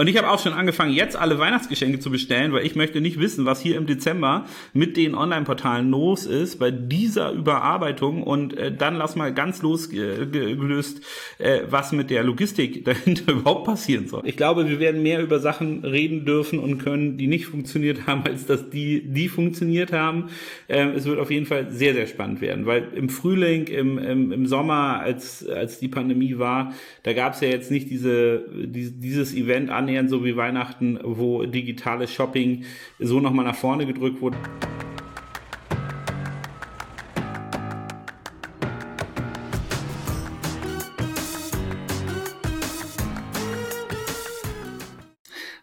Und ich habe auch schon angefangen, jetzt alle Weihnachtsgeschenke zu bestellen, weil ich möchte nicht wissen, was hier im Dezember mit den Online-Portalen los ist bei dieser Überarbeitung. Und äh, dann lass mal ganz losgelöst, äh, was mit der Logistik dahinter überhaupt passieren soll. Ich glaube, wir werden mehr über Sachen reden dürfen und können, die nicht funktioniert haben, als dass die, die funktioniert haben. Äh, es wird auf jeden Fall sehr, sehr spannend werden, weil im Frühling, im, im, im Sommer, als, als die Pandemie war, da gab es ja jetzt nicht diese, die, dieses Event annähernd so wie Weihnachten, wo digitales Shopping so nochmal nach vorne gedrückt wurde.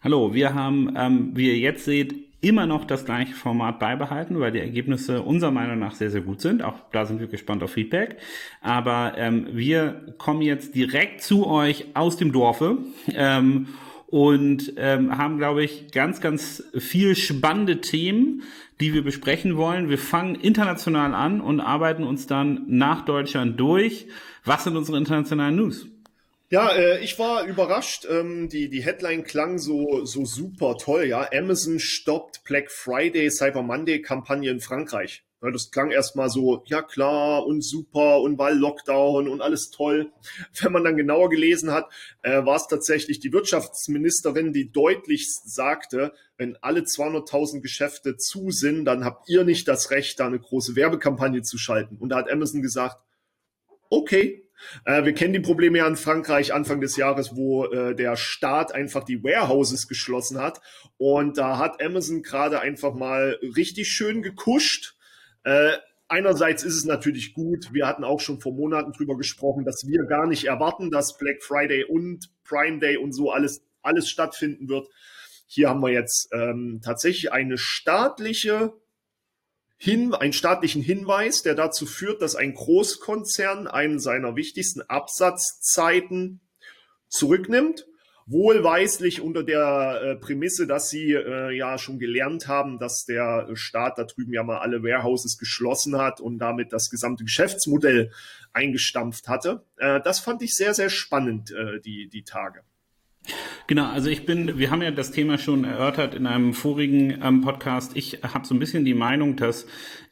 Hallo, wir haben, ähm, wie ihr jetzt seht, immer noch das gleiche Format beibehalten, weil die Ergebnisse unserer Meinung nach sehr, sehr gut sind. Auch da sind wir gespannt auf Feedback. Aber ähm, wir kommen jetzt direkt zu euch aus dem Dorfe. Ähm, und ähm, haben, glaube ich, ganz, ganz viel spannende Themen, die wir besprechen wollen. Wir fangen international an und arbeiten uns dann nach Deutschland durch. Was sind unsere internationalen News? Ja, äh, ich war überrascht. Ähm, die, die Headline klang so, so super toll, ja. Amazon stoppt Black Friday, Cyber Monday Kampagne in Frankreich. Ja, das klang erstmal so, ja klar und super und weil Lockdown und alles toll. Wenn man dann genauer gelesen hat, äh, war es tatsächlich die Wirtschaftsministerin, die deutlich sagte, wenn alle 200.000 Geschäfte zu sind, dann habt ihr nicht das Recht, da eine große Werbekampagne zu schalten. Und da hat Amazon gesagt, okay, äh, wir kennen die Probleme ja in Frankreich Anfang des Jahres, wo äh, der Staat einfach die Warehouses geschlossen hat. Und da hat Amazon gerade einfach mal richtig schön gekuscht. Äh, einerseits ist es natürlich gut. Wir hatten auch schon vor Monaten drüber gesprochen, dass wir gar nicht erwarten, dass Black Friday und Prime Day und so alles, alles stattfinden wird. Hier haben wir jetzt ähm, tatsächlich eine staatliche hin, einen staatlichen Hinweis, der dazu führt, dass ein Großkonzern einen seiner wichtigsten Absatzzeiten zurücknimmt. Wohlweislich unter der äh, Prämisse, dass sie äh, ja schon gelernt haben, dass der Staat da drüben ja mal alle Warehouses geschlossen hat und damit das gesamte Geschäftsmodell eingestampft hatte. Äh, das fand ich sehr, sehr spannend, äh, die, die Tage. Genau, also ich bin, wir haben ja das Thema schon erörtert in einem vorigen ähm, Podcast. Ich habe so ein bisschen die Meinung, dass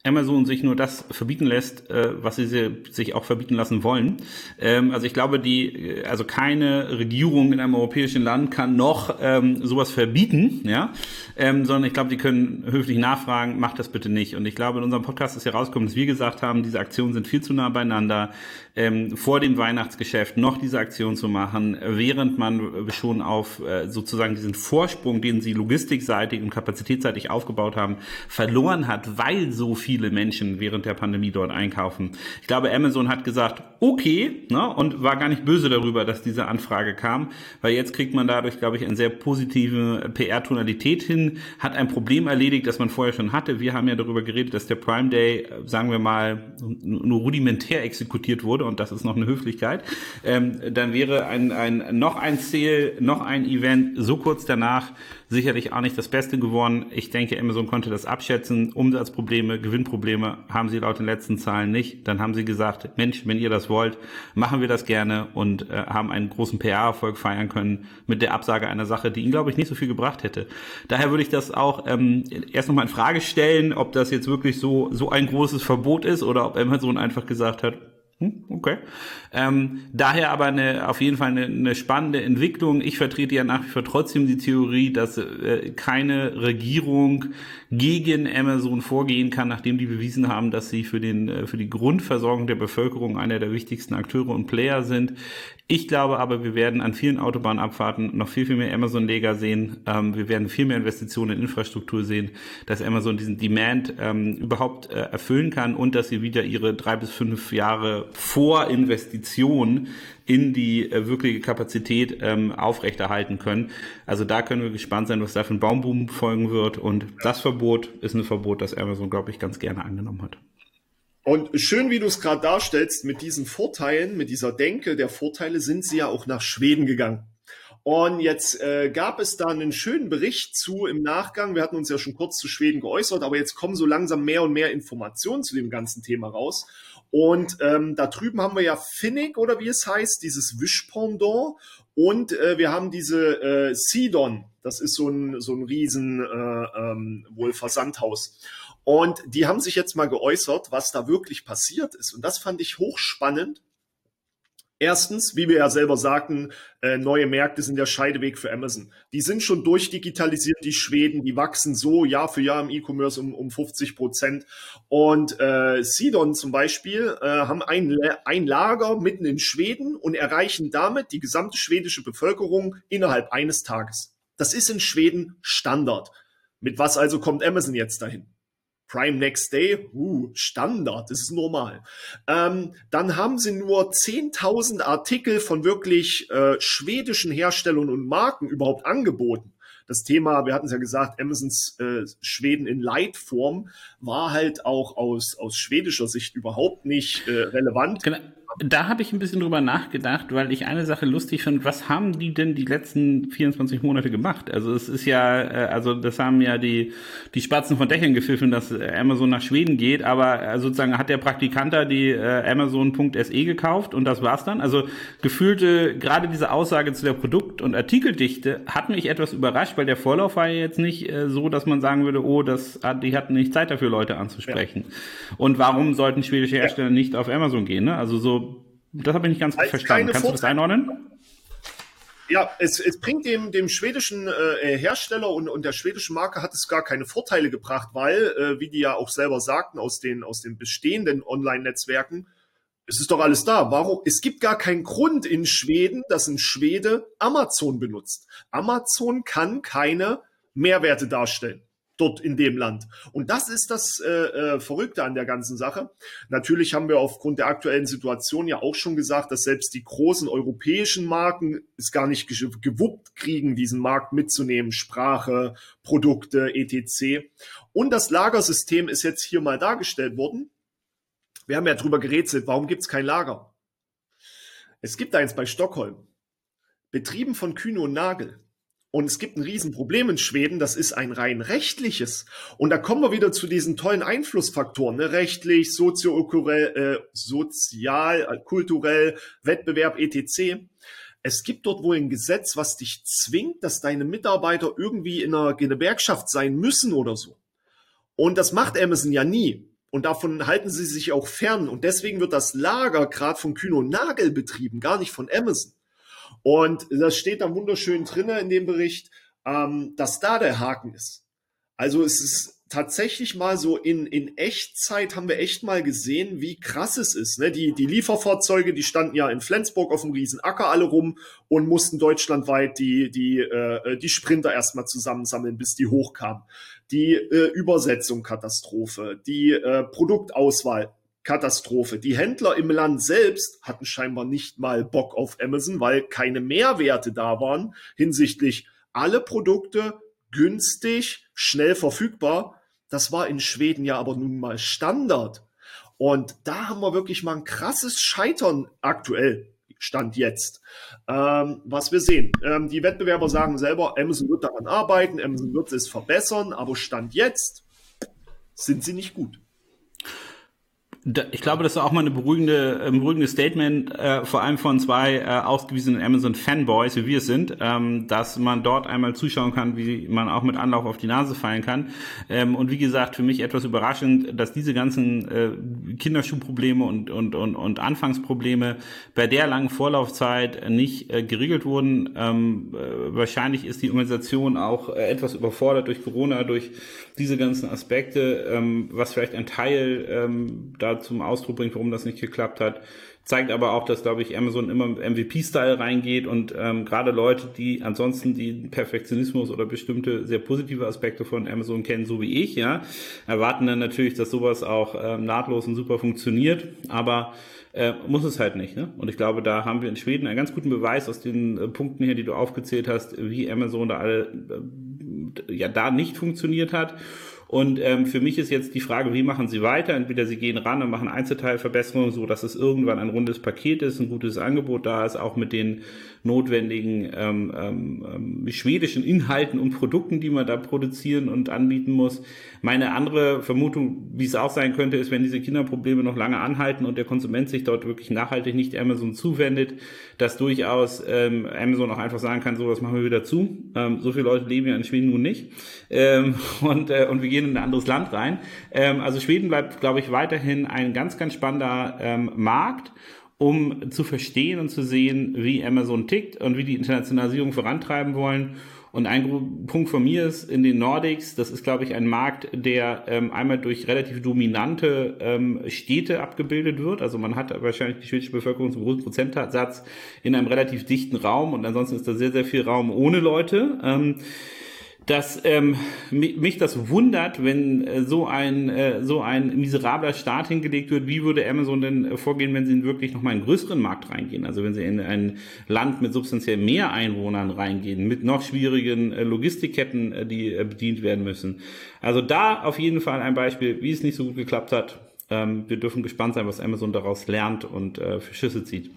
Amazon sich nur das verbieten lässt, äh, was sie sich auch verbieten lassen wollen. Ähm, also ich glaube, die, also keine Regierung in einem europäischen Land kann noch ähm, sowas verbieten, ja, ähm, sondern ich glaube, die können höflich nachfragen, macht das bitte nicht. Und ich glaube, in unserem Podcast ist herausgekommen, dass wir gesagt haben, diese Aktionen sind viel zu nah beieinander, ähm, vor dem Weihnachtsgeschäft noch diese Aktion zu machen, während man schon auf äh, sozusagen diesen Vorsprung, den sie logistikseitig und kapazitätsseitig aufgebaut haben, verloren hat, weil so viel viele Menschen während der Pandemie dort einkaufen. Ich glaube, Amazon hat gesagt, okay, ne, und war gar nicht böse darüber, dass diese Anfrage kam, weil jetzt kriegt man dadurch, glaube ich, eine sehr positive PR-Tonalität hin, hat ein Problem erledigt, das man vorher schon hatte. Wir haben ja darüber geredet, dass der Prime Day, sagen wir mal, nur rudimentär exekutiert wurde und das ist noch eine Höflichkeit. Ähm, dann wäre ein, ein, noch ein Sale, noch ein Event so kurz danach sicherlich auch nicht das Beste geworden. Ich denke, Amazon konnte das abschätzen. Umsatzprobleme, Gewinnprobleme haben sie laut den letzten Zahlen nicht. Dann haben sie gesagt, Mensch, wenn ihr das wollt, machen wir das gerne und äh, haben einen großen PR-Erfolg feiern können mit der Absage einer Sache, die ihnen, glaube ich, nicht so viel gebracht hätte. Daher würde ich das auch ähm, erst nochmal in Frage stellen, ob das jetzt wirklich so, so ein großes Verbot ist oder ob Amazon einfach gesagt hat, okay. Ähm, daher aber eine, auf jeden Fall eine, eine, spannende Entwicklung. Ich vertrete ja nach wie vor trotzdem die Theorie, dass äh, keine Regierung gegen Amazon vorgehen kann, nachdem die bewiesen haben, dass sie für, den, äh, für die Grundversorgung der Bevölkerung einer der wichtigsten Akteure und Player sind. Ich glaube aber, wir werden an vielen Autobahnabfahrten noch viel, viel mehr Amazon-Leger sehen. Ähm, wir werden viel mehr Investitionen in Infrastruktur sehen, dass Amazon diesen Demand ähm, überhaupt äh, erfüllen kann und dass sie wieder ihre drei bis fünf Jahre Vorinvestition in die äh, wirkliche Kapazität ähm, aufrechterhalten können. Also da können wir gespannt sein, was da für ein Baumboom folgen wird. Und das Verbot ist ein Verbot, das Amazon, glaube ich, ganz gerne angenommen hat. Und schön, wie du es gerade darstellst, mit diesen Vorteilen, mit dieser Denke der Vorteile, sind sie ja auch nach Schweden gegangen. Und jetzt äh, gab es da einen schönen Bericht zu im Nachgang. Wir hatten uns ja schon kurz zu Schweden geäußert, aber jetzt kommen so langsam mehr und mehr Informationen zu dem ganzen Thema raus. Und ähm, da drüben haben wir ja Finnick oder wie es heißt, dieses Wischpendant. Und äh, wir haben diese äh, Sidon, das ist so ein, so ein riesen äh, ähm, wohl Versandhaus. Und die haben sich jetzt mal geäußert, was da wirklich passiert ist. Und das fand ich hochspannend. Erstens, wie wir ja selber sagten, äh, neue Märkte sind der Scheideweg für Amazon. Die sind schon durchdigitalisiert, die Schweden, die wachsen so Jahr für Jahr im E-Commerce um, um 50 Prozent. Und äh, Sidon zum Beispiel äh, haben ein, ein Lager mitten in Schweden und erreichen damit die gesamte schwedische Bevölkerung innerhalb eines Tages. Das ist in Schweden Standard. Mit was also kommt Amazon jetzt dahin? Prime Next Day, uh, Standard, das ist normal. Ähm, dann haben sie nur 10.000 Artikel von wirklich äh, schwedischen Herstellern und Marken überhaupt angeboten. Das Thema, wir hatten es ja gesagt, Amazons äh, Schweden in Leitform war halt auch aus, aus schwedischer Sicht überhaupt nicht äh, relevant. Genau da habe ich ein bisschen drüber nachgedacht, weil ich eine Sache lustig finde. Was haben die denn die letzten 24 Monate gemacht? Also es ist ja, äh, also das haben ja die, die Spatzen von Dächern gepfiffen, dass Amazon nach Schweden geht, aber äh, sozusagen hat der Praktikant da die äh, Amazon.se gekauft und das war's dann. Also gefühlte, gerade diese Aussage zu der Produkt- und Artikeldichte hat mich etwas überrascht, weil der Vorlauf war ja jetzt nicht äh, so, dass man sagen würde, oh, das hat, die hatten nicht Zeit dafür, Leute anzusprechen. Ja. Und warum sollten schwedische Hersteller ja. nicht auf Amazon gehen? Ne? Also so das habe ich nicht ganz verstanden. Kannst du das einordnen? Ja, es, es bringt dem, dem schwedischen äh, Hersteller und, und der schwedischen Marke hat es gar keine Vorteile gebracht, weil, äh, wie die ja auch selber sagten, aus den, aus den bestehenden Online-Netzwerken, es ist doch alles da. Warum? Es gibt gar keinen Grund in Schweden, dass ein Schwede Amazon benutzt. Amazon kann keine Mehrwerte darstellen dort in dem Land. Und das ist das äh, äh, Verrückte an der ganzen Sache. Natürlich haben wir aufgrund der aktuellen Situation ja auch schon gesagt, dass selbst die großen europäischen Marken es gar nicht gewuppt kriegen, diesen Markt mitzunehmen, Sprache, Produkte, etc. Und das Lagersystem ist jetzt hier mal dargestellt worden. Wir haben ja drüber gerätselt, warum gibt es kein Lager? Es gibt eins bei Stockholm, betrieben von Kühne und Nagel. Und es gibt ein Riesenproblem in Schweden, das ist ein rein rechtliches. Und da kommen wir wieder zu diesen tollen Einflussfaktoren, ne? rechtlich, soziokulturell, äh, sozial, äh, kulturell, Wettbewerb, etc. Es gibt dort wohl ein Gesetz, was dich zwingt, dass deine Mitarbeiter irgendwie in einer Gewerkschaft sein müssen oder so. Und das macht Amazon ja nie. Und davon halten sie sich auch fern. Und deswegen wird das Lager gerade von Kühne und Nagel betrieben, gar nicht von Amazon. Und das steht da wunderschön drinne in dem Bericht, ähm, dass da der Haken ist. Also es ist tatsächlich mal so in, in Echtzeit haben wir echt mal gesehen, wie krass es ist. Ne? Die, die Lieferfahrzeuge, die standen ja in Flensburg auf dem Riesenacker alle rum und mussten deutschlandweit die, die, äh, die Sprinter erstmal zusammensammeln, bis die hochkamen. Die äh, Übersetzung Katastrophe, die äh, Produktauswahl Katastrophe. Die Händler im Land selbst hatten scheinbar nicht mal Bock auf Amazon, weil keine Mehrwerte da waren hinsichtlich alle Produkte günstig, schnell verfügbar. Das war in Schweden ja aber nun mal Standard. Und da haben wir wirklich mal ein krasses Scheitern aktuell. Stand jetzt. Ähm, was wir sehen. Ähm, die Wettbewerber sagen selber, Amazon wird daran arbeiten, Amazon wird es verbessern, aber Stand jetzt sind sie nicht gut ich glaube, das ist auch mal eine beruhigende, ein beruhigendes Statement, äh, vor allem von zwei äh, ausgewiesenen Amazon-Fanboys, wie wir es sind, ähm, dass man dort einmal zuschauen kann, wie man auch mit Anlauf auf die Nase fallen kann. Ähm, und wie gesagt, für mich etwas überraschend, dass diese ganzen äh, Kinderschuhprobleme und, und, und, und Anfangsprobleme bei der langen Vorlaufzeit nicht äh, geregelt wurden. Ähm, äh, wahrscheinlich ist die Organisation auch äh, etwas überfordert durch Corona, durch diese ganzen Aspekte, ähm, was vielleicht ein Teil ähm, da zum Ausdruck bringt, warum das nicht geklappt hat. Zeigt aber auch, dass, glaube ich, Amazon immer MVP-Style reingeht und ähm, gerade Leute, die ansonsten die Perfektionismus oder bestimmte sehr positive Aspekte von Amazon kennen, so wie ich, ja, erwarten dann natürlich, dass sowas auch ähm, nahtlos und super funktioniert. Aber äh, muss es halt nicht. Ne? Und ich glaube, da haben wir in Schweden einen ganz guten Beweis aus den äh, Punkten her, die du aufgezählt hast, wie Amazon da alle äh, ja da nicht funktioniert hat. Und ähm, für mich ist jetzt die Frage, wie machen Sie weiter? Entweder Sie gehen ran und machen Einzelteilverbesserungen, so dass es irgendwann ein rundes Paket ist, ein gutes Angebot da ist, auch mit den notwendigen ähm, ähm, ähm, schwedischen Inhalten und Produkten, die man da produzieren und anbieten muss. Meine andere Vermutung, wie es auch sein könnte, ist, wenn diese Kinderprobleme noch lange anhalten und der Konsument sich dort wirklich nachhaltig nicht Amazon zuwendet, dass durchaus ähm, Amazon auch einfach sagen kann, so, das machen wir wieder zu. Ähm, so viele Leute leben ja in Schweden nun nicht. Ähm, und, äh, und wir gehen in ein anderes Land rein. Ähm, also Schweden bleibt, glaube ich, weiterhin ein ganz, ganz spannender ähm, Markt um zu verstehen und zu sehen, wie Amazon tickt und wie die Internationalisierung vorantreiben wollen. Und ein Punkt von mir ist in den Nordics, das ist, glaube ich, ein Markt, der ähm, einmal durch relativ dominante ähm, Städte abgebildet wird. Also man hat wahrscheinlich die schwedische Bevölkerung zum großen Prozentsatz in einem relativ dichten Raum und ansonsten ist da sehr, sehr viel Raum ohne Leute. Ähm, dass ähm, mich das wundert, wenn äh, so ein äh, so ein miserabler Start hingelegt wird. Wie würde Amazon denn äh, vorgehen, wenn sie in wirklich noch mal einen größeren Markt reingehen? Also wenn sie in ein Land mit substanziell mehr Einwohnern reingehen, mit noch schwierigen äh, Logistikketten, äh, die äh, bedient werden müssen. Also da auf jeden Fall ein Beispiel, wie es nicht so gut geklappt hat. Ähm, wir dürfen gespannt sein, was Amazon daraus lernt und äh, für Schüsse zieht.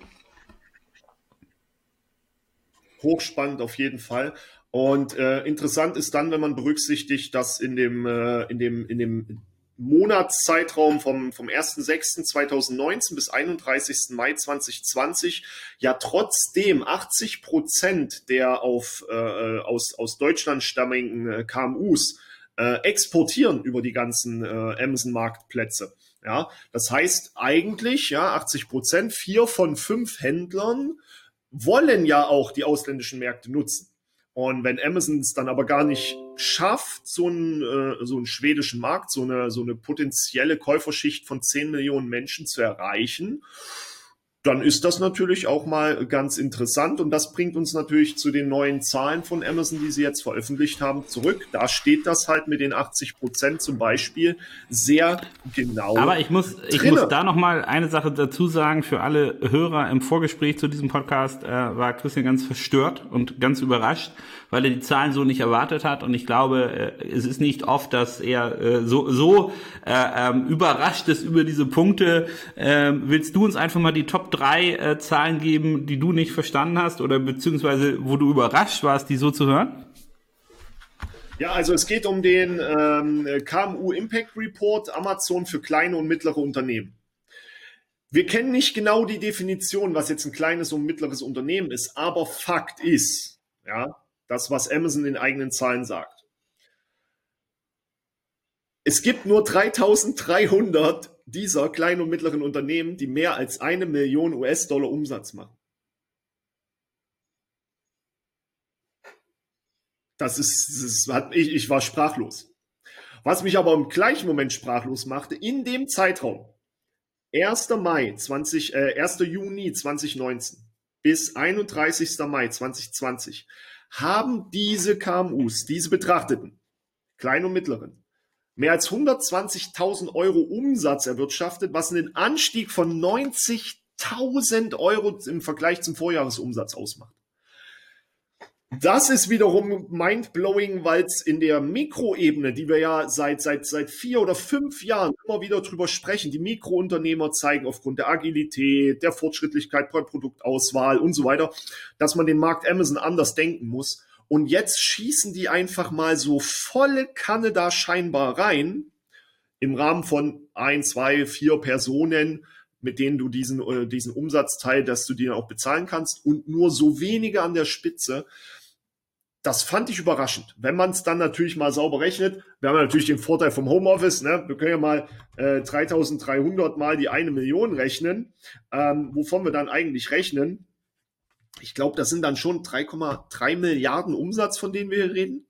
Hochspannend auf jeden Fall. Und äh, interessant ist dann, wenn man berücksichtigt, dass in dem, äh, in dem, in dem Monatszeitraum vom, vom 1.6.2019 bis 31. Mai 2020 ja trotzdem 80 Prozent der auf, äh, aus, aus Deutschland stammigen äh, KMUs äh, exportieren über die ganzen äh, Amazon-Marktplätze. Ja, das heißt eigentlich, ja, 80 Prozent, vier von fünf Händlern wollen ja auch die ausländischen Märkte nutzen. Und wenn Amazon es dann aber gar nicht schafft, so einen, äh, so einen schwedischen Markt, so eine, so eine potenzielle Käuferschicht von 10 Millionen Menschen zu erreichen, dann ist das natürlich auch mal ganz interessant und das bringt uns natürlich zu den neuen Zahlen von Amazon, die sie jetzt veröffentlicht haben, zurück. Da steht das halt mit den 80 Prozent zum Beispiel sehr genau. Aber ich muss, ich muss da noch mal eine Sache dazu sagen für alle Hörer im Vorgespräch zu diesem Podcast äh, war Christian ganz verstört und ganz überrascht weil er die Zahlen so nicht erwartet hat. Und ich glaube, äh, es ist nicht oft, dass er äh, so, so äh, ähm, überrascht ist über diese Punkte. Ähm, willst du uns einfach mal die Top 3 äh, Zahlen geben, die du nicht verstanden hast oder beziehungsweise wo du überrascht warst, die so zu hören? Ja, also es geht um den ähm, KMU Impact Report Amazon für kleine und mittlere Unternehmen. Wir kennen nicht genau die Definition, was jetzt ein kleines und mittleres Unternehmen ist, aber Fakt ist, ja, das, was Amazon in eigenen Zahlen sagt. Es gibt nur 3300 dieser kleinen und mittleren Unternehmen, die mehr als eine Million US-Dollar Umsatz machen. Das ist, das hat, ich, ich war sprachlos. Was mich aber im gleichen Moment sprachlos machte, in dem Zeitraum, 1. Mai 20, äh, 1. Juni 2019 bis 31. Mai 2020 haben diese KMUs, diese Betrachteten, kleinen und mittleren, mehr als 120.000 Euro Umsatz erwirtschaftet, was einen Anstieg von 90.000 Euro im Vergleich zum Vorjahresumsatz ausmacht. Das ist wiederum mindblowing, weil es in der Mikroebene, die wir ja seit, seit, seit vier oder fünf Jahren immer wieder drüber sprechen, die Mikrounternehmer zeigen aufgrund der Agilität, der Fortschrittlichkeit bei Produktauswahl und so weiter, dass man den Markt Amazon anders denken muss. Und jetzt schießen die einfach mal so volle Kanne da scheinbar rein, im Rahmen von ein, zwei, vier Personen, mit denen du diesen, äh, diesen Umsatzteil, dass du den auch bezahlen kannst und nur so wenige an der Spitze das fand ich überraschend. Wenn man es dann natürlich mal sauber rechnet, wir haben natürlich den Vorteil vom Homeoffice, ne? wir können ja mal äh, 3300 mal die eine Million rechnen, ähm, wovon wir dann eigentlich rechnen. Ich glaube, das sind dann schon 3,3 Milliarden Umsatz, von denen wir hier reden.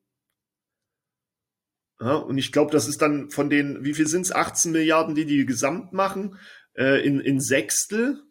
Ja, und ich glaube, das ist dann von den, wie viel sind es? 18 Milliarden, die die gesamt machen, äh, in, in Sechstel.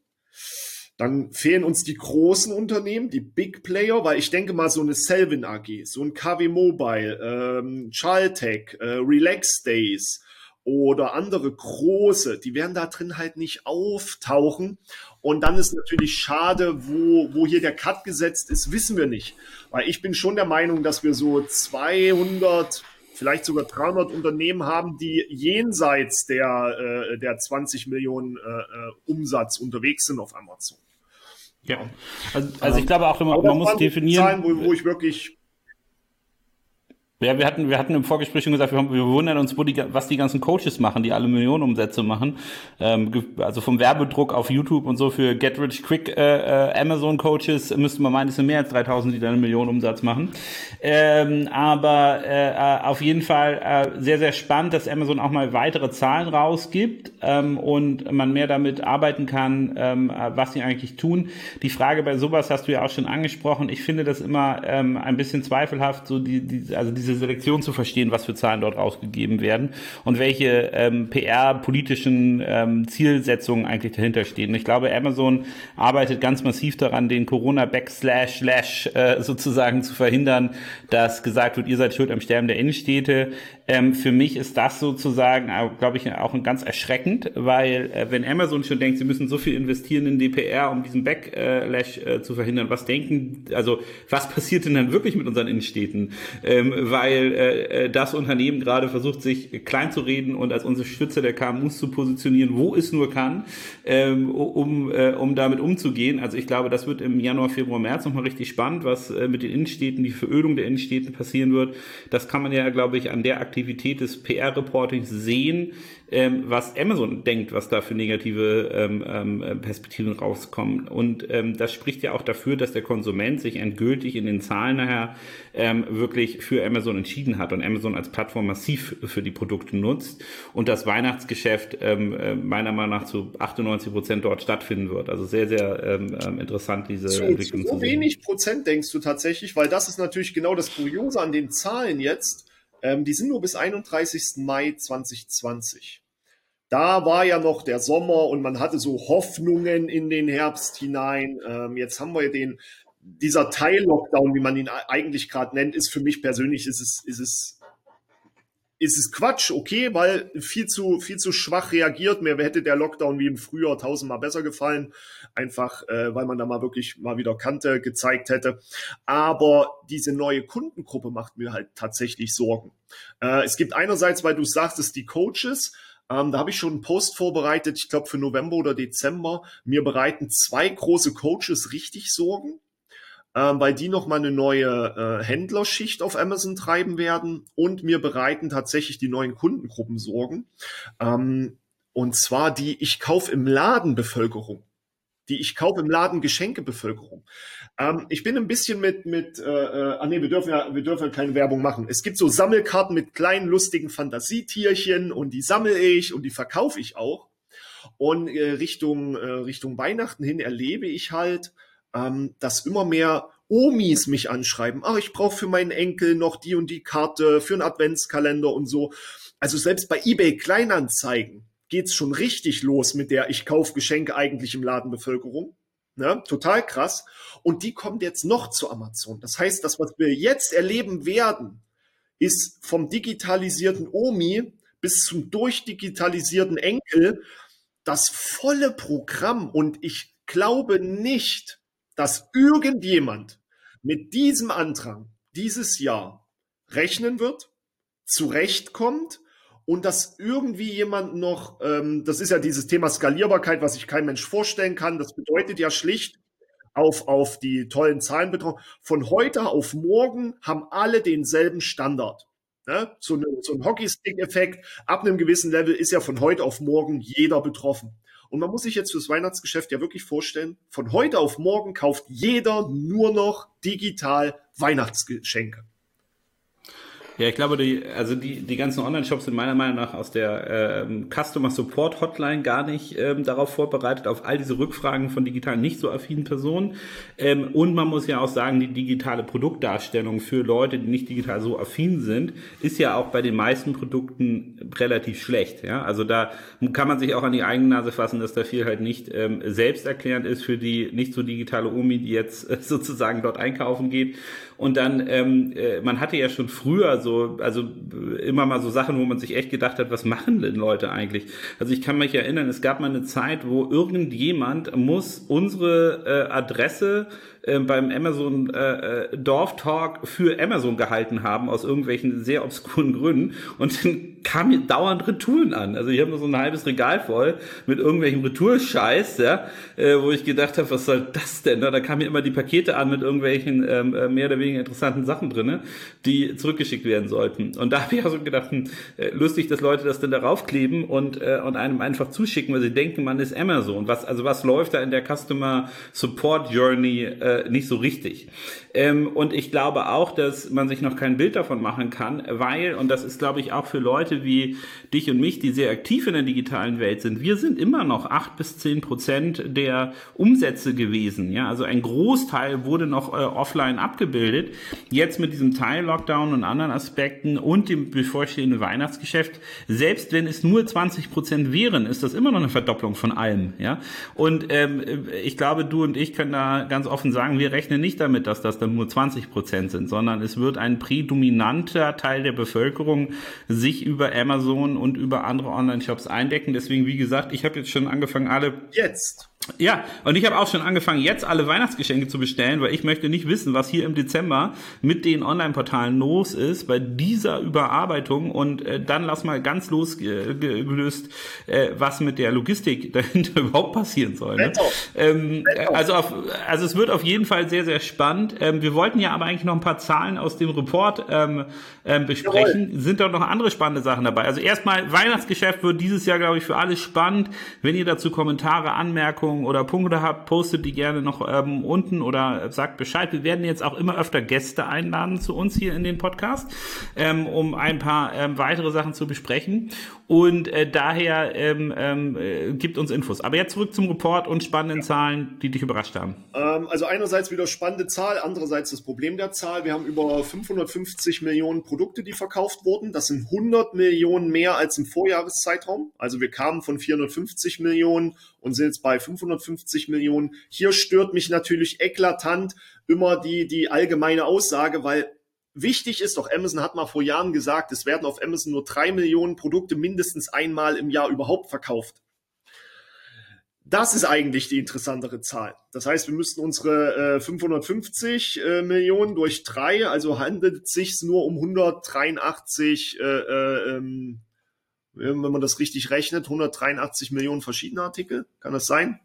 Dann fehlen uns die großen Unternehmen, die Big Player, weil ich denke mal, so eine Selvin AG, so ein KW Mobile, ähm, Chaltech, äh, Relax Days oder andere große, die werden da drin halt nicht auftauchen. Und dann ist natürlich schade, wo, wo hier der Cut gesetzt ist, wissen wir nicht. Weil ich bin schon der Meinung, dass wir so 200, vielleicht sogar 300 Unternehmen haben, die jenseits der, äh, der 20 Millionen äh, äh, Umsatz unterwegs sind auf Amazon. Ja, also, also ich glaube auch, man, man muss definieren. Zahlen, wo, wo ich wirklich ja, wir hatten, wir hatten im Vorgespräch schon gesagt, wir, haben, wir wundern uns, die, was die ganzen Coaches machen, die alle Millionenumsätze machen. Ähm, also vom Werbedruck auf YouTube und so für Get Rich Quick äh, äh, Amazon Coaches müssten wir meinen, es sind mehr als 3000, die da einen Millionenumsatz machen. Ähm, aber äh, äh, auf jeden Fall äh, sehr, sehr spannend, dass Amazon auch mal weitere Zahlen rausgibt ähm, und man mehr damit arbeiten kann, ähm, was sie eigentlich tun. Die Frage bei sowas hast du ja auch schon angesprochen. Ich finde das immer ähm, ein bisschen zweifelhaft, so die, die also diese diese Selektion zu verstehen, was für Zahlen dort rausgegeben werden und welche ähm, PR-politischen ähm, Zielsetzungen eigentlich dahinter stehen. Ich glaube, Amazon arbeitet ganz massiv daran, den Corona-Backslash äh, sozusagen zu verhindern, dass gesagt wird, ihr seid schuld am Sterben der Innenstädte. Ähm, für mich ist das sozusagen, äh, glaube ich, auch ganz erschreckend, weil äh, wenn Amazon schon denkt, sie müssen so viel investieren in DPR, um diesen Backlash äh, zu verhindern, was denken, also was passiert denn dann wirklich mit unseren Innenstädten? Ähm, weil äh, äh das Unternehmen gerade versucht, sich klein zu reden und als unsere Stütze der KMUs zu positionieren, wo es nur kann, ähm, um, äh, um damit umzugehen. Also ich glaube, das wird im Januar, Februar, März nochmal richtig spannend, was mit den Innenstädten, die Verödung der Innenstädten passieren wird. Das kann man ja, glaube ich, an der Aktivität Aktivität des PR-Reportings sehen, ähm, was Amazon denkt, was da für negative ähm, ähm, Perspektiven rauskommen. Und ähm, das spricht ja auch dafür, dass der Konsument sich endgültig in den Zahlen nachher ähm, wirklich für Amazon entschieden hat und Amazon als Plattform massiv für die Produkte nutzt und das Weihnachtsgeschäft ähm, äh, meiner Meinung nach zu 98 Prozent dort stattfinden wird. Also sehr, sehr ähm, ähm interessant, diese zu, Entwicklung zu, so zu wenig Prozent denkst du tatsächlich, weil das ist natürlich genau das Kuriose an den Zahlen jetzt ähm, die sind nur bis 31. Mai 2020. Da war ja noch der Sommer und man hatte so Hoffnungen in den Herbst hinein. Ähm, jetzt haben wir den, dieser Teil-Lockdown, wie man ihn eigentlich gerade nennt, ist für mich persönlich, ist es, ist es ist es Quatsch, okay, weil viel zu, viel zu schwach reagiert. Mir hätte der Lockdown wie im Frühjahr tausendmal besser gefallen. Einfach, äh, weil man da mal wirklich mal wieder Kante gezeigt hätte. Aber diese neue Kundengruppe macht mir halt tatsächlich Sorgen. Äh, es gibt einerseits, weil du sagst, es die Coaches, ähm, da habe ich schon einen Post vorbereitet, ich glaube für November oder Dezember. Mir bereiten zwei große Coaches richtig Sorgen ähm, weil die nochmal eine neue äh, Händlerschicht auf Amazon treiben werden und mir bereiten tatsächlich die neuen Kundengruppen Sorgen. Ähm, und zwar die Ich kauf im Laden Bevölkerung. Die Ich kauf im Laden Geschenkebevölkerung. Ähm, ich bin ein bisschen mit, mit, äh, äh, ah nee, wir dürfen ja, wir dürfen ja keine Werbung machen. Es gibt so Sammelkarten mit kleinen lustigen Fantasietierchen und die sammle ich und die verkaufe ich auch. Und äh, Richtung, äh, Richtung Weihnachten hin erlebe ich halt, ähm, dass immer mehr Omis mich anschreiben. Ah, ich brauche für meinen Enkel noch die und die Karte für einen Adventskalender und so. Also selbst bei eBay Kleinanzeigen geht's schon richtig los mit der ich kauf Geschenke eigentlich im Ladenbevölkerung. Ne? Total krass. Und die kommt jetzt noch zu Amazon. Das heißt, das, was wir jetzt erleben werden, ist vom digitalisierten Omi bis zum durchdigitalisierten Enkel das volle Programm. Und ich glaube nicht, dass irgendjemand mit diesem Antrag dieses Jahr rechnen wird, zurechtkommt und dass irgendwie jemand noch, ähm, das ist ja dieses Thema Skalierbarkeit, was sich kein Mensch vorstellen kann. Das bedeutet ja schlicht, auf, auf die tollen Zahlen betroffen. Von heute auf morgen haben alle denselben Standard. Ne? So, eine, so ein Hockeystick-Effekt. Ab einem gewissen Level ist ja von heute auf morgen jeder betroffen. Und man muss sich jetzt fürs Weihnachtsgeschäft ja wirklich vorstellen, von heute auf morgen kauft jeder nur noch digital Weihnachtsgeschenke. Ja, ich glaube, die, also die, die ganzen Online-Shops sind meiner Meinung nach aus der ähm, Customer Support Hotline gar nicht ähm, darauf vorbereitet, auf all diese Rückfragen von digital nicht so affinen Personen. Ähm, und man muss ja auch sagen, die digitale Produktdarstellung für Leute, die nicht digital so affin sind, ist ja auch bei den meisten Produkten relativ schlecht. Ja? Also da kann man sich auch an die eigene Nase fassen, dass da viel halt nicht ähm, selbsterklärend ist für die nicht so digitale Omi, die jetzt äh, sozusagen dort einkaufen geht. Und dann, ähm, äh, man hatte ja schon früher so, also immer mal so Sachen, wo man sich echt gedacht hat, was machen denn Leute eigentlich? Also ich kann mich erinnern, es gab mal eine Zeit, wo irgendjemand muss unsere äh, Adresse äh, beim Amazon äh, äh Dorf Talk für Amazon gehalten haben, aus irgendwelchen sehr obskuren Gründen. Und dann kam mir dauernd Retouren an. Also ich habe nur so ein halbes Regal voll mit irgendwelchem Retourscheiß, ja, äh, wo ich gedacht habe, was soll das denn? Da kamen mir immer die Pakete an mit irgendwelchen ähm, äh, mehr oder weniger interessanten Sachen drinne, die zurückgeschickt werden sollten. Und da habe ich also gedacht, hm, äh, lustig, dass Leute das denn darauf kleben und, äh, und einem einfach zuschicken, weil sie denken, man ist Amazon. Was, also was läuft da in der Customer Support Journey äh, nicht so richtig? Ähm, und ich glaube auch, dass man sich noch kein Bild davon machen kann, weil, und das ist, glaube ich, auch für Leute wie dich und mich, die sehr aktiv in der digitalen Welt sind, wir sind immer noch acht bis zehn Prozent der Umsätze gewesen. Ja, also ein Großteil wurde noch äh, offline abgebildet. Jetzt mit diesem Teil-Lockdown und anderen Aspekten und dem bevorstehenden Weihnachtsgeschäft, selbst wenn es nur 20 Prozent wären, ist das immer noch eine Verdopplung von allem. Ja, und ähm, ich glaube, du und ich können da ganz offen sagen, wir rechnen nicht damit, dass das dann nur 20 Prozent sind, sondern es wird ein prädominanter Teil der Bevölkerung sich über Amazon und über andere Online-Shops eindecken. Deswegen, wie gesagt, ich habe jetzt schon angefangen, alle. Jetzt. Ja, und ich habe auch schon angefangen, jetzt alle Weihnachtsgeschenke zu bestellen, weil ich möchte nicht wissen, was hier im Dezember mit den Online-Portalen los ist bei dieser Überarbeitung. Und äh, dann lass mal ganz losgelöst, äh, was mit der Logistik dahinter überhaupt passieren soll. Ne? Ähm, also, auf, also es wird auf jeden Fall sehr, sehr spannend. Ähm, wir wollten ja aber eigentlich noch ein paar Zahlen aus dem Report ähm, ähm, besprechen. Jawohl. Sind doch noch andere spannende Sachen dabei. Also erstmal, Weihnachtsgeschäft wird dieses Jahr, glaube ich, für alle spannend. Wenn ihr dazu Kommentare, Anmerkungen oder Punkte habt, postet die gerne noch ähm, unten oder sagt Bescheid. Wir werden jetzt auch immer öfter Gäste einladen zu uns hier in den Podcast, ähm, um ein paar ähm, weitere Sachen zu besprechen. Und äh, daher ähm, ähm, äh, gibt uns Infos. Aber jetzt zurück zum Report und spannenden Zahlen, die dich überrascht haben. Ähm, also einerseits wieder spannende Zahl, andererseits das Problem der Zahl. Wir haben über 550 Millionen Produkte, die verkauft wurden. Das sind 100 Millionen mehr als im Vorjahreszeitraum. Also wir kamen von 450 Millionen und sind jetzt bei 550 Millionen. Hier stört mich natürlich eklatant immer die, die allgemeine Aussage, weil Wichtig ist doch, Amazon hat mal vor Jahren gesagt, es werden auf Amazon nur drei Millionen Produkte mindestens einmal im Jahr überhaupt verkauft. Das ist eigentlich die interessantere Zahl. Das heißt, wir müssten unsere äh, 550 äh, Millionen durch drei, also handelt es sich nur um 183, äh, äh, ähm, wenn man das richtig rechnet, 183 Millionen verschiedene Artikel. Kann das sein?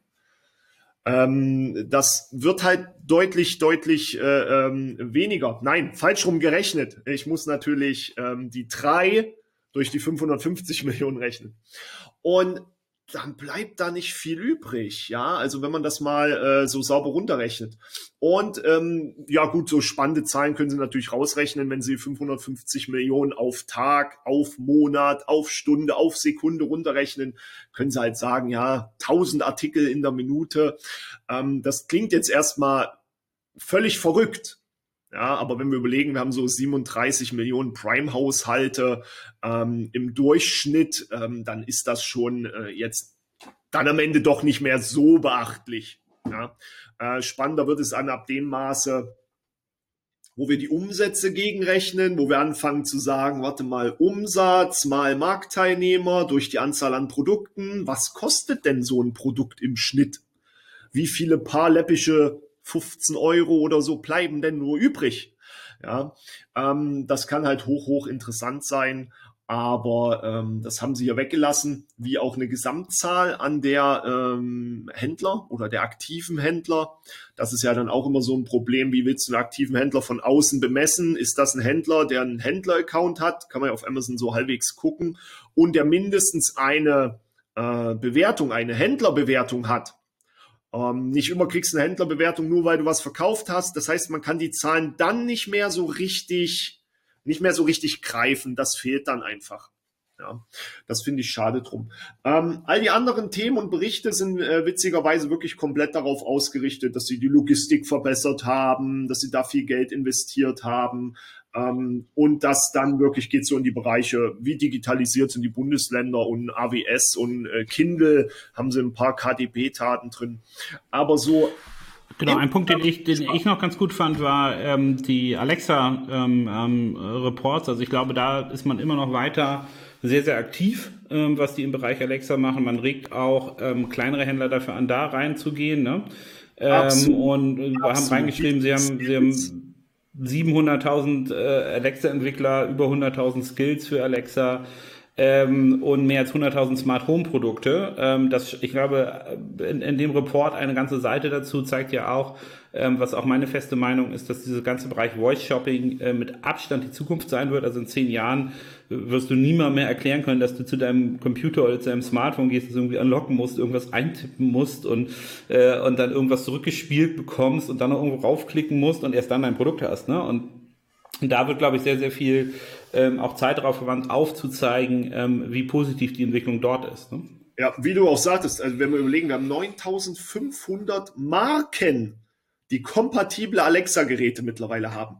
Ähm, das wird halt deutlich, deutlich äh, ähm, weniger. Nein, falsch rum gerechnet. Ich muss natürlich ähm, die drei durch die 550 Millionen rechnen. Und dann bleibt da nicht viel übrig, ja. Also wenn man das mal äh, so sauber runterrechnet. Und ähm, ja gut, so spannende Zahlen können Sie natürlich rausrechnen, wenn Sie 550 Millionen auf Tag, auf Monat, auf Stunde, auf Sekunde runterrechnen, können Sie halt sagen, ja, 1000 Artikel in der Minute. Ähm, das klingt jetzt erstmal völlig verrückt. Ja, aber wenn wir überlegen, wir haben so 37 Millionen Prime-Haushalte ähm, im Durchschnitt, ähm, dann ist das schon äh, jetzt dann am Ende doch nicht mehr so beachtlich. Ja. Äh, spannender wird es an ab dem Maße, wo wir die Umsätze gegenrechnen, wo wir anfangen zu sagen, warte mal, Umsatz mal Marktteilnehmer durch die Anzahl an Produkten. Was kostet denn so ein Produkt im Schnitt? Wie viele paar läppische 15 Euro oder so bleiben denn nur übrig. Ja, ähm, das kann halt hoch, hoch interessant sein. Aber ähm, das haben sie hier weggelassen, wie auch eine Gesamtzahl an der ähm, Händler oder der aktiven Händler. Das ist ja dann auch immer so ein Problem, wie willst du einen aktiven Händler von außen bemessen? Ist das ein Händler, der einen Händler-Account hat? Kann man ja auf Amazon so halbwegs gucken. Und der mindestens eine äh, Bewertung, eine Händlerbewertung hat. Ähm, nicht immer kriegst du eine Händlerbewertung nur, weil du was verkauft hast. Das heißt, man kann die Zahlen dann nicht mehr so richtig, nicht mehr so richtig greifen. Das fehlt dann einfach. Ja, das finde ich schade drum. Ähm, all die anderen Themen und Berichte sind äh, witzigerweise wirklich komplett darauf ausgerichtet, dass sie die Logistik verbessert haben, dass sie da viel Geld investiert haben, ähm, und das dann wirklich geht so in die Bereiche, wie digitalisiert sind die Bundesländer und AWS und äh, Kindle haben sie ein paar KDB-Taten drin. Aber so Genau, ein Punkt, den ich, den ich noch ganz gut fand, war ähm, die Alexa ähm, ähm, Reports. Also ich glaube, da ist man immer noch weiter sehr, sehr aktiv, ähm, was die im Bereich Alexa machen. Man regt auch ähm, kleinere Händler dafür an, da reinzugehen. Ne? Ähm, und wir haben reingeschrieben, sie haben, sie haben 700.000 äh, Alexa-Entwickler, über 100.000 Skills für Alexa. Ähm, und mehr als 100.000 Smart Home Produkte. Ähm, das, ich glaube, in, in, dem Report eine ganze Seite dazu zeigt ja auch, ähm, was auch meine feste Meinung ist, dass dieser ganze Bereich Voice Shopping äh, mit Abstand die Zukunft sein wird. Also in zehn Jahren wirst du niemand mehr erklären können, dass du zu deinem Computer oder zu deinem Smartphone gehst, das irgendwie unlocken musst, irgendwas eintippen musst und, äh, und dann irgendwas zurückgespielt bekommst und dann noch irgendwo raufklicken musst und erst dann dein Produkt hast. Ne? Und da wird, glaube ich, sehr, sehr viel ähm, auch Zeit darauf verwandt, aufzuzeigen, ähm, wie positiv die Entwicklung dort ist. Ne? Ja, wie du auch sagtest, also wenn wir überlegen, wir haben 9500 Marken, die kompatible Alexa-Geräte mittlerweile haben.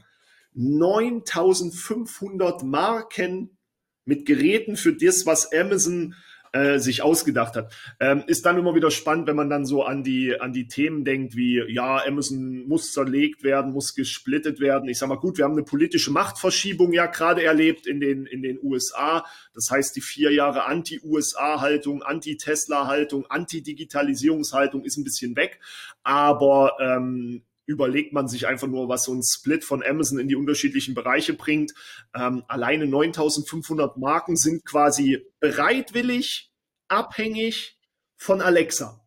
9500 Marken mit Geräten für das, was Amazon äh, sich ausgedacht hat. Ähm, ist dann immer wieder spannend, wenn man dann so an die, an die Themen denkt, wie, ja, Amazon muss zerlegt werden, muss gesplittet werden. Ich sag mal, gut, wir haben eine politische Machtverschiebung ja gerade erlebt in den, in den USA. Das heißt, die vier Jahre Anti-USA-Haltung, Anti-Tesla-Haltung, Anti-Digitalisierungshaltung ist ein bisschen weg. Aber ähm, überlegt man sich einfach nur, was so ein Split von Amazon in die unterschiedlichen Bereiche bringt. Ähm, alleine 9500 Marken sind quasi bereitwillig abhängig von Alexa.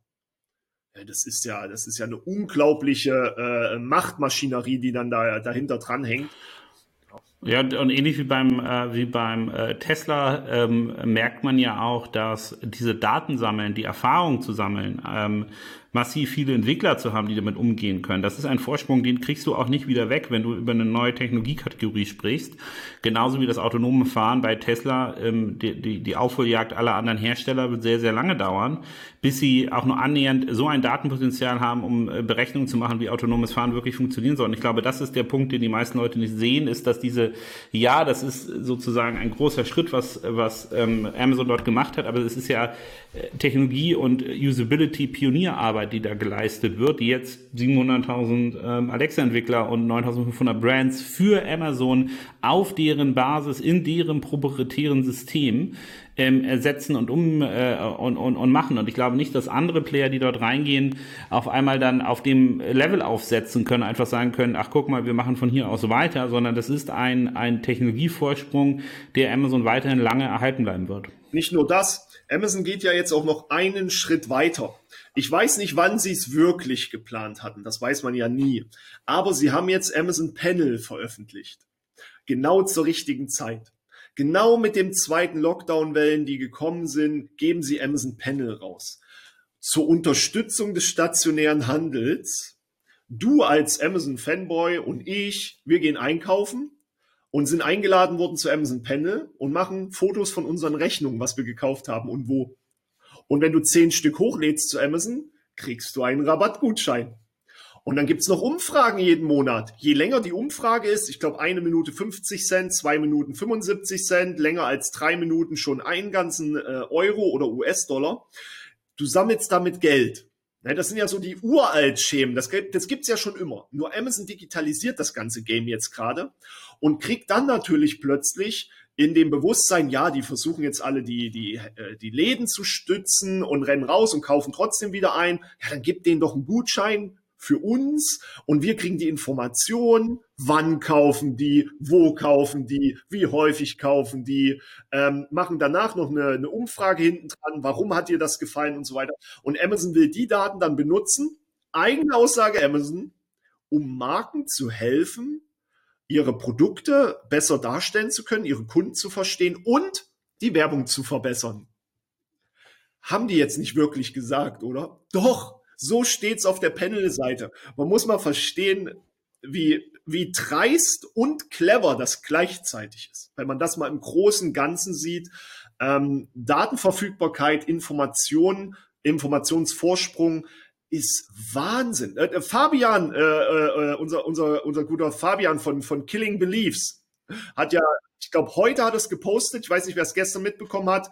Das ist ja, das ist ja eine unglaubliche äh, Machtmaschinerie, die dann da dahinter dranhängt. Ja, und ähnlich wie beim, äh, wie beim äh, Tesla ähm, merkt man ja auch, dass diese Daten sammeln, die Erfahrung zu sammeln, ähm, massiv viele Entwickler zu haben, die damit umgehen können. Das ist ein Vorsprung, den kriegst du auch nicht wieder weg, wenn du über eine neue Technologiekategorie sprichst. Genauso wie das autonome Fahren bei Tesla, ähm, die, die, die Aufholjagd aller anderen Hersteller wird sehr, sehr lange dauern, bis sie auch nur annähernd so ein Datenpotenzial haben, um äh, Berechnungen zu machen, wie autonomes Fahren wirklich funktionieren soll. Und ich glaube, das ist der Punkt, den die meisten Leute nicht sehen, ist, dass diese, ja, das ist sozusagen ein großer Schritt, was, was ähm, Amazon dort gemacht hat, aber es ist ja äh, Technologie und Usability Pionierarbeit Arbeit, die da geleistet wird, die jetzt 700.000 ähm, Alexa-Entwickler und 9.500 Brands für Amazon auf deren Basis, in deren proprietären System ähm, ersetzen und um äh, und, und, und machen. Und ich glaube nicht, dass andere Player, die dort reingehen, auf einmal dann auf dem Level aufsetzen können, einfach sagen können, ach guck mal, wir machen von hier aus weiter, sondern das ist ein, ein Technologievorsprung, der Amazon weiterhin lange erhalten bleiben wird. Nicht nur das, Amazon geht ja jetzt auch noch einen Schritt weiter. Ich weiß nicht, wann sie es wirklich geplant hatten. Das weiß man ja nie. Aber sie haben jetzt Amazon Panel veröffentlicht. Genau zur richtigen Zeit. Genau mit dem zweiten Lockdown-Wellen, die gekommen sind, geben sie Amazon Panel raus. Zur Unterstützung des stationären Handels. Du als Amazon Fanboy und ich, wir gehen einkaufen und sind eingeladen worden zu Amazon Panel und machen Fotos von unseren Rechnungen, was wir gekauft haben und wo. Und wenn du zehn Stück hochlädst zu Amazon, kriegst du einen Rabattgutschein. Und dann gibt's noch Umfragen jeden Monat. Je länger die Umfrage ist, ich glaube eine Minute 50 Cent, zwei Minuten 75 Cent, länger als drei Minuten schon einen ganzen äh, Euro oder US-Dollar. Du sammelst damit Geld. Ja, das sind ja so die uralt Schemen. Das, das gibt's ja schon immer. Nur Amazon digitalisiert das ganze Game jetzt gerade und kriegt dann natürlich plötzlich in dem Bewusstsein, ja, die versuchen jetzt alle die, die, äh, die Läden zu stützen und rennen raus und kaufen trotzdem wieder ein, ja, dann gibt denen doch einen Gutschein für uns und wir kriegen die Information, wann kaufen die, wo kaufen die, wie häufig kaufen die, ähm, machen danach noch eine, eine Umfrage hinten dran, warum hat dir das gefallen und so weiter. Und Amazon will die Daten dann benutzen, eigene Aussage Amazon, um Marken zu helfen, ihre Produkte besser darstellen zu können, ihre Kunden zu verstehen und die Werbung zu verbessern. Haben die jetzt nicht wirklich gesagt, oder? Doch, so steht's auf der Panel-Seite. Man muss mal verstehen, wie, wie dreist und clever das gleichzeitig ist. Wenn man das mal im großen Ganzen sieht, ähm, Datenverfügbarkeit, Information, Informationsvorsprung, ist Wahnsinn. Äh, Fabian, äh, äh, unser, unser, unser guter Fabian von, von Killing Beliefs, hat ja, ich glaube, heute hat es gepostet, ich weiß nicht, wer es gestern mitbekommen hat,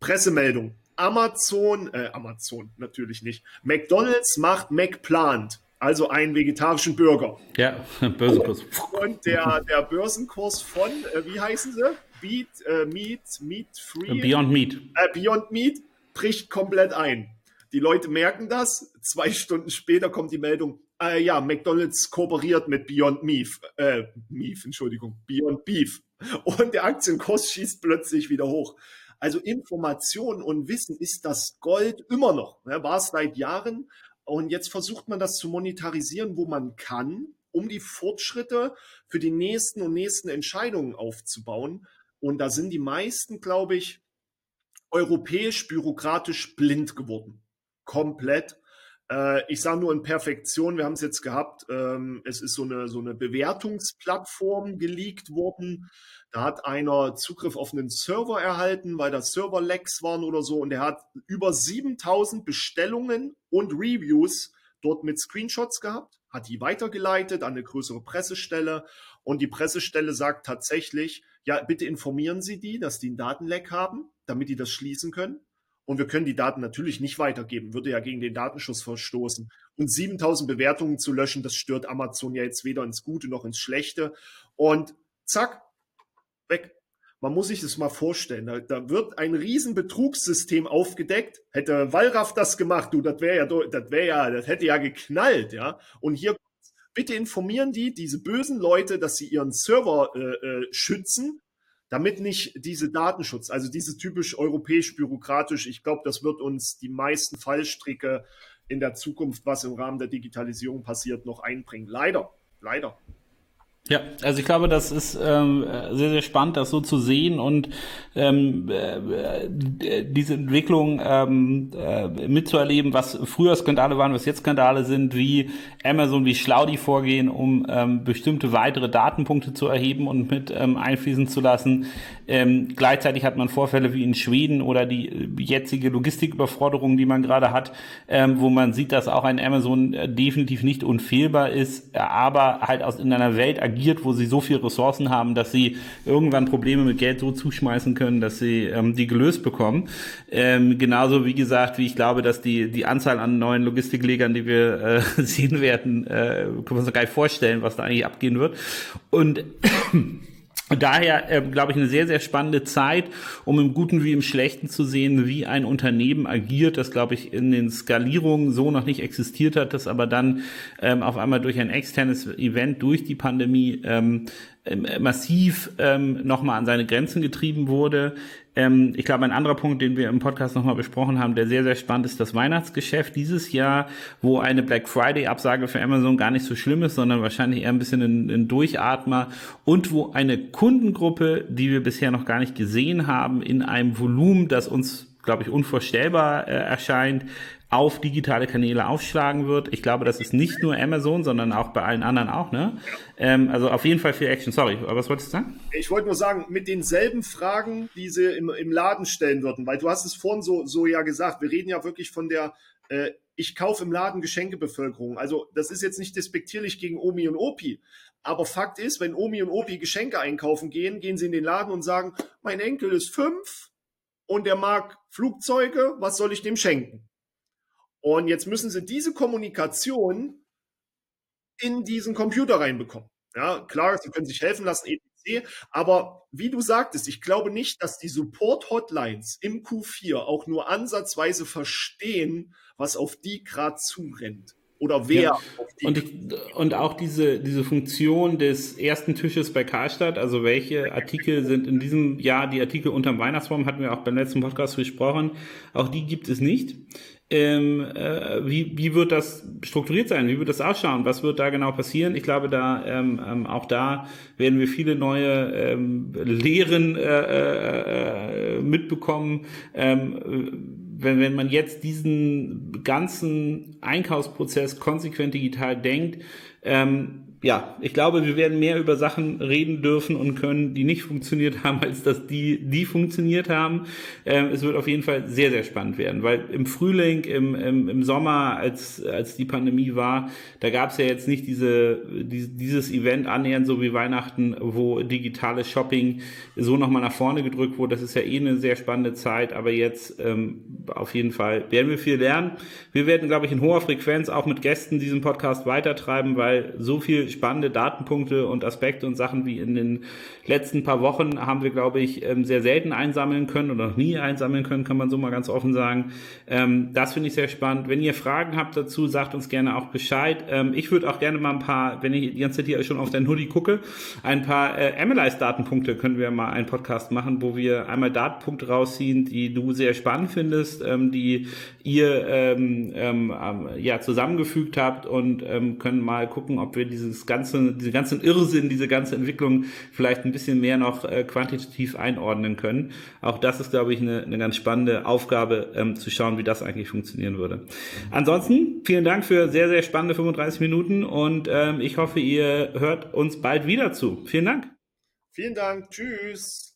Pressemeldung. Amazon, äh, Amazon natürlich nicht. McDonald's macht McPlant, also einen vegetarischen Burger. Ja, Börsenkurs. Und der, der Börsenkurs von, äh, wie heißen sie? Beat, äh, Meat, Meat Free. Beyond Meat. Äh, Beyond Meat bricht komplett ein. Die Leute merken das. Zwei Stunden später kommt die Meldung, äh, ja, McDonald's kooperiert mit Beyond Meat, äh, Meat, Entschuldigung, Beyond Beef. Und der Aktienkurs schießt plötzlich wieder hoch. Also Information und Wissen ist das Gold immer noch. Ne? War es seit Jahren. Und jetzt versucht man das zu monetarisieren, wo man kann, um die Fortschritte für die nächsten und nächsten Entscheidungen aufzubauen. Und da sind die meisten, glaube ich, europäisch bürokratisch blind geworden. Komplett. Äh, ich sage nur in Perfektion, wir haben es jetzt gehabt, ähm, es ist so eine, so eine Bewertungsplattform geleakt worden. Da hat einer Zugriff auf einen Server erhalten, weil da Server-Lecks waren oder so. Und der hat über 7000 Bestellungen und Reviews dort mit Screenshots gehabt, hat die weitergeleitet an eine größere Pressestelle. Und die Pressestelle sagt tatsächlich, ja, bitte informieren Sie die, dass die einen Datenleck haben, damit die das schließen können. Und wir können die Daten natürlich nicht weitergeben, würde ja gegen den Datenschutz verstoßen. Und 7000 Bewertungen zu löschen, das stört Amazon ja jetzt weder ins Gute noch ins Schlechte. Und zack, weg. Man muss sich das mal vorstellen. Da, wird ein riesen Betrugssystem aufgedeckt. Hätte Wallraff das gemacht, du, das wäre ja, das wäre ja, das hätte ja geknallt, ja. Und hier bitte informieren die, diese bösen Leute, dass sie ihren Server äh, äh, schützen damit nicht diese Datenschutz, also dieses typisch europäisch-bürokratisch, ich glaube, das wird uns die meisten Fallstricke in der Zukunft, was im Rahmen der Digitalisierung passiert, noch einbringen. Leider, leider. Ja, also ich glaube, das ist ähm, sehr, sehr spannend, das so zu sehen und ähm, äh, diese Entwicklung ähm, äh, mitzuerleben, was früher Skandale waren, was jetzt Skandale sind, wie Amazon, wie schlau die vorgehen, um ähm, bestimmte weitere Datenpunkte zu erheben und mit ähm, einfließen zu lassen. Ähm, gleichzeitig hat man Vorfälle wie in Schweden oder die jetzige Logistiküberforderung, die man gerade hat, ähm, wo man sieht, dass auch ein Amazon äh, definitiv nicht unfehlbar ist, aber halt aus in einer Welt agiert, wo sie so viele Ressourcen haben, dass sie irgendwann Probleme mit Geld so zuschmeißen können, dass sie ähm, die gelöst bekommen. Ähm, genauso wie gesagt, wie ich glaube, dass die, die Anzahl an neuen Logistiklegern, die wir äh, sehen werden, äh, können wir uns gar nicht vorstellen, was da eigentlich abgehen wird. Und Daher, äh, glaube ich, eine sehr, sehr spannende Zeit, um im Guten wie im Schlechten zu sehen, wie ein Unternehmen agiert, das, glaube ich, in den Skalierungen so noch nicht existiert hat, das aber dann ähm, auf einmal durch ein externes Event, durch die Pandemie ähm, massiv ähm, nochmal an seine Grenzen getrieben wurde. Ähm, ich glaube, ein anderer Punkt, den wir im Podcast nochmal besprochen haben, der sehr, sehr spannend ist, das Weihnachtsgeschäft dieses Jahr, wo eine Black Friday-Absage für Amazon gar nicht so schlimm ist, sondern wahrscheinlich eher ein bisschen ein, ein Durchatmer und wo eine Kundengruppe, die wir bisher noch gar nicht gesehen haben, in einem Volumen, das uns glaube ich, unvorstellbar äh, erscheint, auf digitale Kanäle aufschlagen wird. Ich glaube, das ist nicht nur Amazon, sondern auch bei allen anderen auch. Ne? Ähm, also auf jeden Fall viel Action. Sorry, aber was wolltest du sagen? Ich wollte nur sagen, mit denselben Fragen, die sie im, im Laden stellen würden, weil du hast es vorhin so, so ja gesagt, wir reden ja wirklich von der äh, ich kaufe im Laden Geschenkebevölkerung. Also das ist jetzt nicht despektierlich gegen Omi und Opi. Aber Fakt ist, wenn Omi und Opi Geschenke einkaufen gehen, gehen sie in den Laden und sagen, mein Enkel ist fünf und der mag Flugzeuge, was soll ich dem schenken? Und jetzt müssen sie diese Kommunikation in diesen Computer reinbekommen. Ja, klar, sie können sich helfen lassen, etc. Aber wie du sagtest, ich glaube nicht, dass die Support-Hotlines im Q4 auch nur ansatzweise verstehen, was auf die gerade zurennt oder wer. Ja. Und, ich, und auch diese, diese Funktion des ersten Tisches bei Karstadt, also welche Artikel sind in diesem Jahr die Artikel unterm Weihnachtsbaum, hatten wir auch beim letzten Podcast gesprochen, auch die gibt es nicht ähm, äh, wie, wie wird das strukturiert sein? Wie wird das ausschauen? Was wird da genau passieren? Ich glaube, da ähm, ähm, auch da werden wir viele neue ähm, Lehren äh, äh, äh mitbekommen. Ähm, wenn, wenn man jetzt diesen ganzen Einkaufsprozess konsequent digital denkt, ähm, ja, ich glaube, wir werden mehr über Sachen reden dürfen und können, die nicht funktioniert haben, als dass die, die funktioniert haben. Ähm, es wird auf jeden Fall sehr, sehr spannend werden, weil im Frühling, im, im, im Sommer, als, als die Pandemie war, da gab es ja jetzt nicht diese, die, dieses Event annähernd so wie Weihnachten, wo digitales Shopping so nochmal nach vorne gedrückt wurde. Das ist ja eh eine sehr spannende Zeit, aber jetzt ähm, auf jeden Fall werden wir viel lernen. Wir werden, glaube ich, in hoher Frequenz auch mit Gästen diesen Podcast weitertreiben, weil so viel spannende Datenpunkte und Aspekte und Sachen wie in den letzten paar Wochen haben wir, glaube ich, ähm, sehr selten einsammeln können oder noch nie einsammeln können, kann man so mal ganz offen sagen. Ähm, das finde ich sehr spannend. Wenn ihr Fragen habt dazu, sagt uns gerne auch Bescheid. Ähm, ich würde auch gerne mal ein paar, wenn ich die ganze Zeit hier schon auf dein Hoodie gucke, ein paar äh, MLIs-Datenpunkte können wir mal einen Podcast machen, wo wir einmal Datenpunkte rausziehen, die du sehr spannend findest, die ihr ja zusammengefügt habt und können mal gucken, ob wir dieses ganze, diese ganzen Irrsinn, diese ganze Entwicklung vielleicht ein bisschen mehr noch äh, quantitativ einordnen können. Auch das ist, glaube ich, eine, eine ganz spannende Aufgabe, ähm, zu schauen, wie das eigentlich funktionieren würde. Ansonsten vielen Dank für sehr, sehr spannende 35 Minuten und ähm, ich hoffe, ihr hört uns bald wieder zu. Vielen Dank. Vielen Dank. Tschüss.